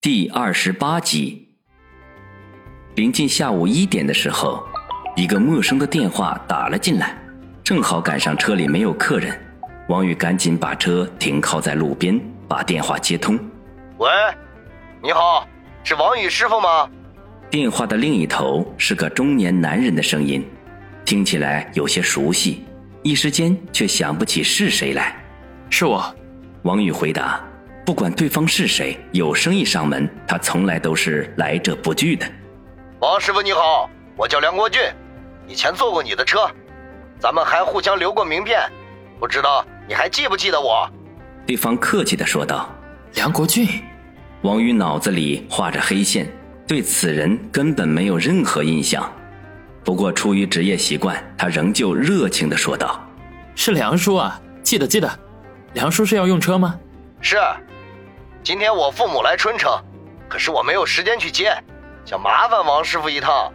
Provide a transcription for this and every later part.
第二十八集，临近下午一点的时候，一个陌生的电话打了进来，正好赶上车里没有客人，王宇赶紧把车停靠在路边，把电话接通。喂，你好，是王宇师傅吗？电话的另一头是个中年男人的声音，听起来有些熟悉，一时间却想不起是谁来。是我，王宇回答。不管对方是谁，有生意上门，他从来都是来者不拒的。王师傅你好，我叫梁国俊，以前坐过你的车，咱们还互相留过名片，不知道你还记不记得我？对方客气的说道。梁国俊，王宇脑子里画着黑线，对此人根本没有任何印象。不过出于职业习惯，他仍旧热情的说道：“是梁叔啊，记得记得。梁叔是要用车吗？是。”今天我父母来春城，可是我没有时间去接，想麻烦王师傅一趟。”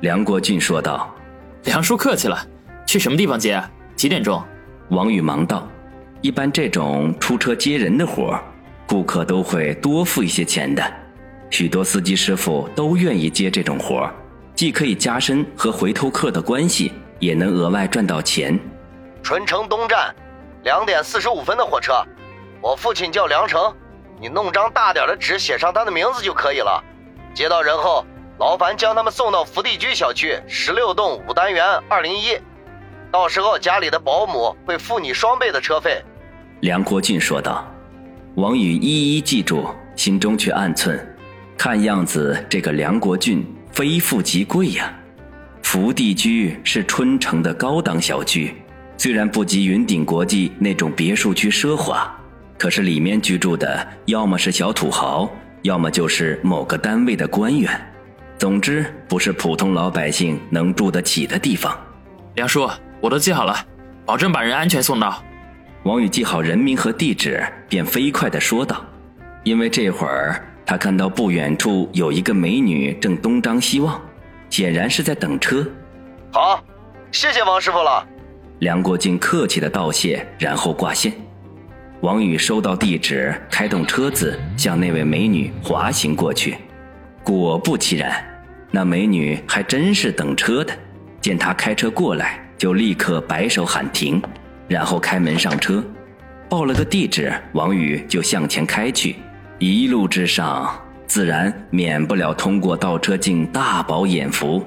梁国俊说道。“梁叔客气了，去什么地方接？几点钟？”王宇忙道。“一般这种出车接人的活顾客都会多付一些钱的。许多司机师傅都愿意接这种活既可以加深和回头客的关系，也能额外赚到钱。”春城东站，两点四十五分的火车。我父亲叫梁成。你弄张大点的纸，写上他的名字就可以了。接到人后，劳烦将他们送到福地居小区十六栋五单元二零一。到时候家里的保姆会付你双倍的车费。”梁国俊说道。王宇一一记住，心中却暗忖：看样子这个梁国俊非富即贵呀。福地居是春城的高档小区，虽然不及云顶国际那种别墅区奢华。可是里面居住的要么是小土豪，要么就是某个单位的官员，总之不是普通老百姓能住得起的地方。梁叔，我都记好了，保证把人安全送到。王宇记好人名和地址，便飞快地说道：“因为这会儿他看到不远处有一个美女正东张西望，显然是在等车。”好，谢谢王师傅了。梁国进客气的道谢，然后挂线。王宇收到地址，开动车子向那位美女滑行过去。果不其然，那美女还真是等车的。见他开车过来，就立刻摆手喊停，然后开门上车，报了个地址，王宇就向前开去。一路之上，自然免不了通过倒车镜大饱眼福，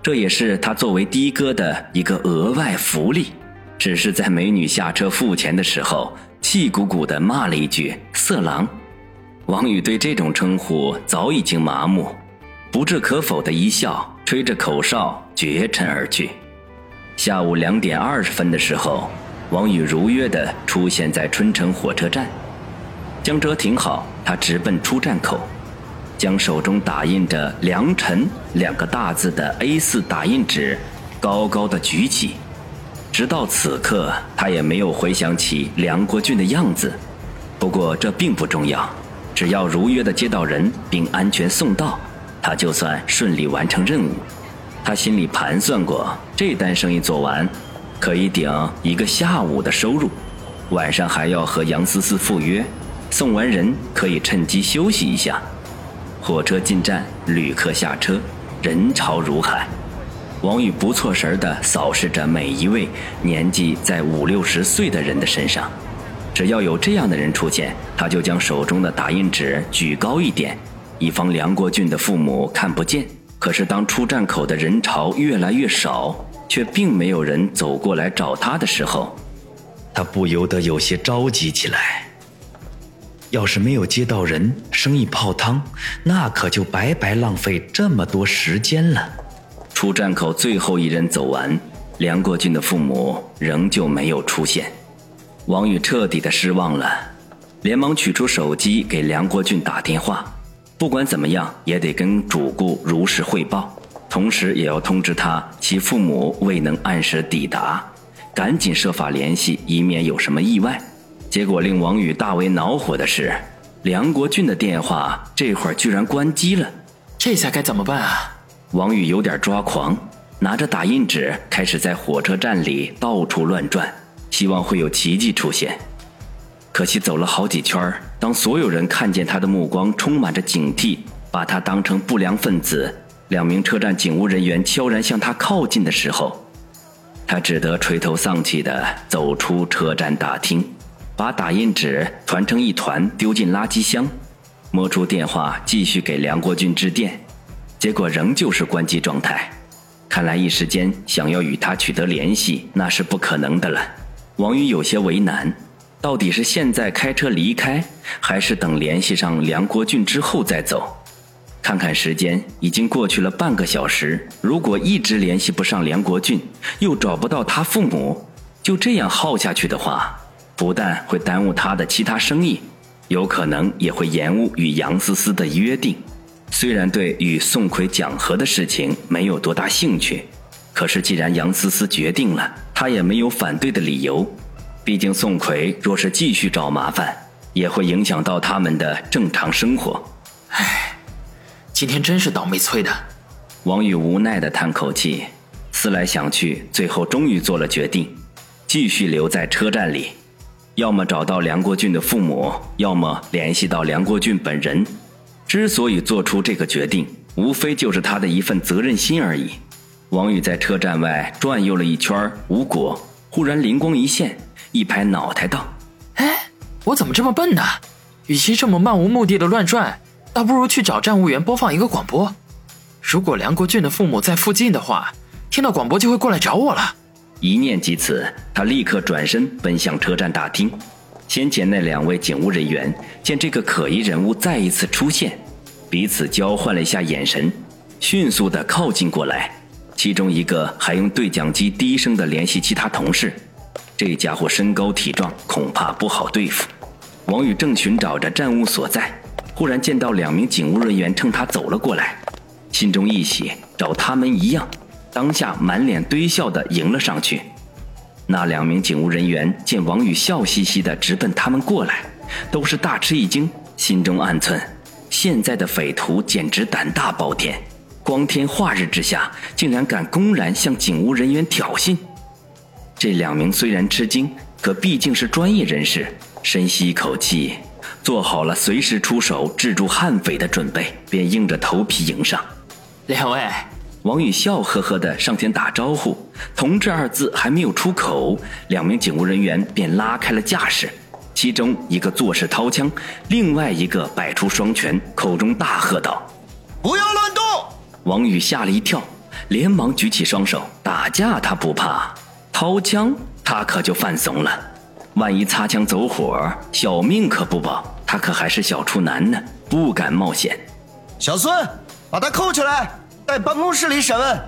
这也是他作为的哥的一个额外福利。只是在美女下车付钱的时候。气鼓鼓地骂了一句“色狼”，王宇对这种称呼早已经麻木，不置可否的一笑，吹着口哨绝尘而去。下午两点二十分的时候，王宇如约地出现在春城火车站，将车停好，他直奔出站口，将手中打印着“良辰”两个大字的 A4 打印纸高高的举起。直到此刻，他也没有回想起梁国俊的样子。不过这并不重要，只要如约的接到人并安全送到，他就算顺利完成任务。他心里盘算过，这单生意做完，可以顶一个下午的收入。晚上还要和杨思思赴约，送完人可以趁机休息一下。火车进站，旅客下车，人潮如海。王宇不错神地扫视着每一位年纪在五六十岁的人的身上，只要有这样的人出现，他就将手中的打印纸举高一点，以防梁国俊的父母看不见。可是当出站口的人潮越来越少，却并没有人走过来找他的时候，他不由得有些着急起来。要是没有接到人，生意泡汤，那可就白白浪费这么多时间了。出站口最后一人走完，梁国俊的父母仍旧没有出现，王宇彻底的失望了，连忙取出手机给梁国俊打电话。不管怎么样，也得跟主顾如实汇报，同时也要通知他其父母未能按时抵达，赶紧设法联系，以免有什么意外。结果令王宇大为恼火的是，梁国俊的电话这会儿居然关机了，这下该怎么办啊？王宇有点抓狂，拿着打印纸开始在火车站里到处乱转，希望会有奇迹出现。可惜走了好几圈当所有人看见他的目光充满着警惕，把他当成不良分子，两名车站警务人员悄然向他靠近的时候，他只得垂头丧气地走出车站大厅，把打印纸团成一团丢进垃圾箱，摸出电话继续给梁国军致电，结果仍旧是关机状态。看来一时间想要与他取得联系那是不可能的了。王宇有些为难。到底是现在开车离开，还是等联系上梁国俊之后再走？看看时间，已经过去了半个小时。如果一直联系不上梁国俊，又找不到他父母，就这样耗下去的话，不但会耽误他的其他生意，有可能也会延误与杨思思的约定。虽然对与宋奎讲和的事情没有多大兴趣，可是既然杨思思决定了，他也没有反对的理由。毕竟宋奎若是继续找麻烦，也会影响到他们的正常生活。唉，今天真是倒霉催的。王宇无奈地叹口气，思来想去，最后终于做了决定，继续留在车站里，要么找到梁国俊的父母，要么联系到梁国俊本人。之所以做出这个决定，无非就是他的一份责任心而已。王宇在车站外转悠了一圈，无果，忽然灵光一现。一拍脑袋道：“哎，我怎么这么笨呢？与其这么漫无目的的乱转，倒不如去找站务员播放一个广播。如果梁国俊的父母在附近的话，听到广播就会过来找我了。”一念及此，他立刻转身奔向车站大厅。先前那两位警务人员见这个可疑人物再一次出现，彼此交换了一下眼神，迅速的靠近过来。其中一个还用对讲机低声的联系其他同事。这家伙身高体壮，恐怕不好对付。王宇正寻找着站务所在，忽然见到两名警务人员冲他走了过来，心中一喜，找他们一样，当下满脸堆笑的迎了上去。那两名警务人员见王宇笑嘻嘻的直奔他们过来，都是大吃一惊，心中暗忖：现在的匪徒简直胆大包天，光天化日之下，竟然敢公然向警务人员挑衅。这两名虽然吃惊，可毕竟是专业人士，深吸一口气，做好了随时出手制住悍匪的准备，便硬着头皮迎上。两位，王宇笑呵呵的上前打招呼，同志二字还没有出口，两名警务人员便拉开了架势，其中一个作势掏枪，另外一个摆出双拳，口中大喝道：“不要乱动！”王宇吓了一跳，连忙举起双手，打架他不怕。掏枪，他可就犯怂了。万一擦枪走火，小命可不保。他可还是小处男呢，不敢冒险。小孙，把他扣起来，带办公室里审问。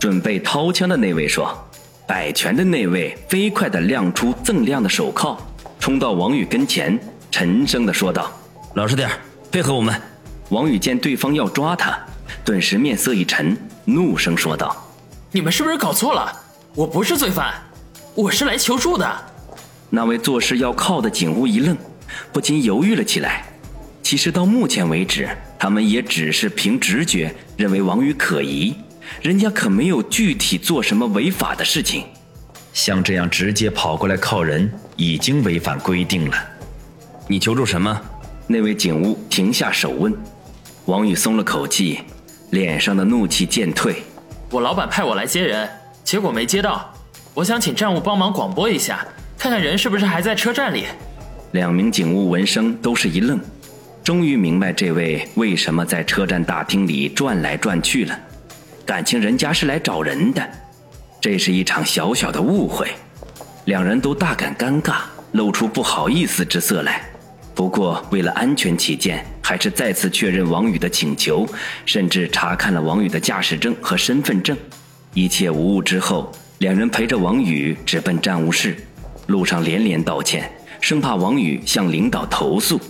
准备掏枪的那位说。摆拳的那位飞快地亮出锃亮的手铐，冲到王宇跟前，沉声地说道：“老实点配合我们。”王宇见对方要抓他，顿时面色一沉，怒声说道：“你们是不是搞错了？”我不是罪犯，我是来求助的。那位做事要靠的警务一愣，不禁犹豫了起来。其实到目前为止，他们也只是凭直觉认为王宇可疑，人家可没有具体做什么违法的事情。像这样直接跑过来靠人，已经违反规定了。你求助什么？那位警务停下手问。王宇松了口气，脸上的怒气渐退。我老板派我来接人。结果没接到，我想请站务帮忙广播一下，看看人是不是还在车站里。两名警务闻声都是一愣，终于明白这位为什么在车站大厅里转来转去了。感情人家是来找人的，这是一场小小的误会。两人都大感尴尬，露出不好意思之色来。不过为了安全起见，还是再次确认王宇的请求，甚至查看了王宇的驾驶证和身份证。一切无误之后，两人陪着王宇直奔站务室，路上连连道歉，生怕王宇向领导投诉。